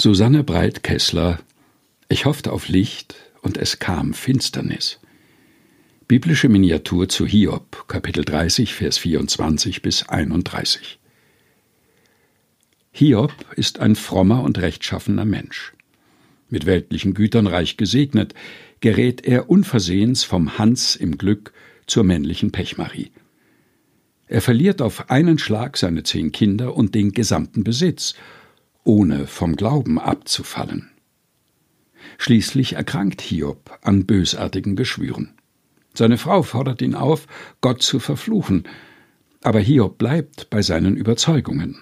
Susanne Breit-Kessler Ich hoffte auf Licht und es kam Finsternis. Biblische Miniatur zu Hiob, Kapitel 30, Vers 24 bis 31. Hiob ist ein frommer und rechtschaffener Mensch. Mit weltlichen Gütern reich gesegnet, gerät er unversehens vom Hans im Glück zur männlichen Pechmarie. Er verliert auf einen Schlag seine zehn Kinder und den gesamten Besitz ohne vom Glauben abzufallen. Schließlich erkrankt Hiob an bösartigen Geschwüren. Seine Frau fordert ihn auf, Gott zu verfluchen, aber Hiob bleibt bei seinen Überzeugungen.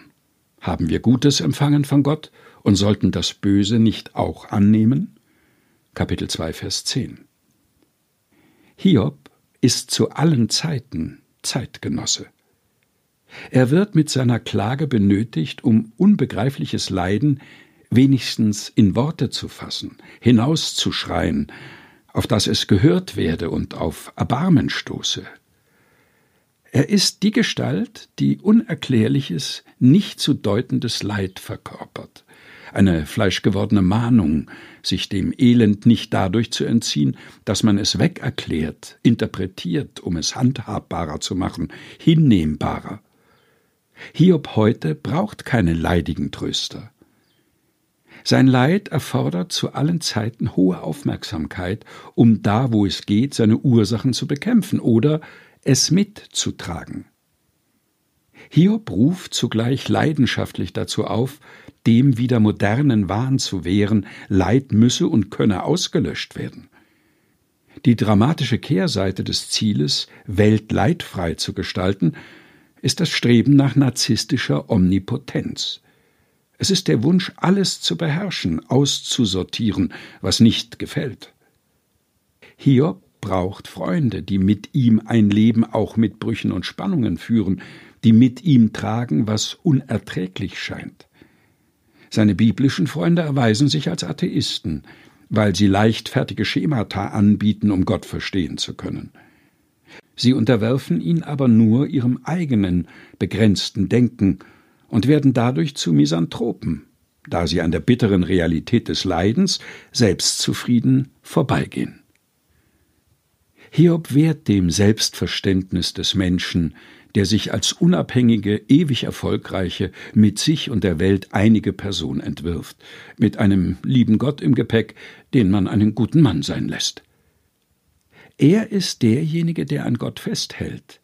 Haben wir Gutes empfangen von Gott und sollten das Böse nicht auch annehmen? Kapitel 2, Vers 10. Hiob ist zu allen Zeiten Zeitgenosse. Er wird mit seiner Klage benötigt, um unbegreifliches Leiden wenigstens in Worte zu fassen, hinauszuschreien, auf das es gehört werde und auf Erbarmen stoße. Er ist die Gestalt, die Unerklärliches, nicht zu deutendes Leid verkörpert, eine fleischgewordene Mahnung, sich dem Elend nicht dadurch zu entziehen, dass man es wegerklärt, interpretiert, um es handhabbarer zu machen, hinnehmbarer. Hiob heute braucht keine leidigen Tröster. Sein Leid erfordert zu allen Zeiten hohe Aufmerksamkeit, um da, wo es geht, seine Ursachen zu bekämpfen oder es mitzutragen. Hiob ruft zugleich leidenschaftlich dazu auf, dem wieder modernen Wahn zu wehren, Leid müsse und könne ausgelöscht werden. Die dramatische Kehrseite des Zieles, Welt leidfrei zu gestalten, ist das Streben nach narzisstischer Omnipotenz. Es ist der Wunsch, alles zu beherrschen, auszusortieren, was nicht gefällt. Hiob braucht Freunde, die mit ihm ein Leben auch mit Brüchen und Spannungen führen, die mit ihm tragen, was unerträglich scheint. Seine biblischen Freunde erweisen sich als Atheisten, weil sie leichtfertige Schemata anbieten, um Gott verstehen zu können. Sie unterwerfen ihn aber nur ihrem eigenen begrenzten Denken und werden dadurch zu Misanthropen, da sie an der bitteren Realität des Leidens selbstzufrieden vorbeigehen. Hiob wehrt dem Selbstverständnis des Menschen, der sich als unabhängige, ewig erfolgreiche, mit sich und der Welt einige Person entwirft, mit einem lieben Gott im Gepäck, den man einen guten Mann sein lässt. Er ist derjenige, der an Gott festhält,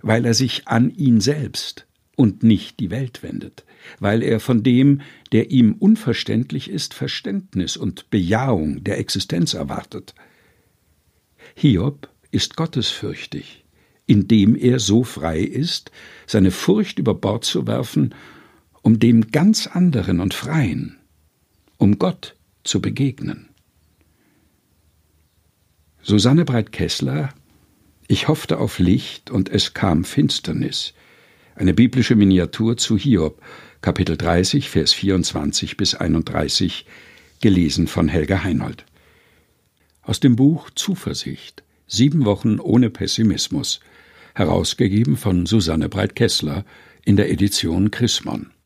weil er sich an ihn selbst und nicht die Welt wendet, weil er von dem, der ihm unverständlich ist, Verständnis und Bejahung der Existenz erwartet. Hiob ist gottesfürchtig, indem er so frei ist, seine Furcht über Bord zu werfen, um dem ganz anderen und freien, um Gott zu begegnen. Susanne Breit-Kessler Ich hoffte auf Licht und es kam Finsternis. Eine biblische Miniatur zu Hiob, Kapitel 30, Vers 24 bis 31, gelesen von Helga Heinold. Aus dem Buch Zuversicht. Sieben Wochen ohne Pessimismus. Herausgegeben von Susanne Breit-Kessler in der Edition Chrismon.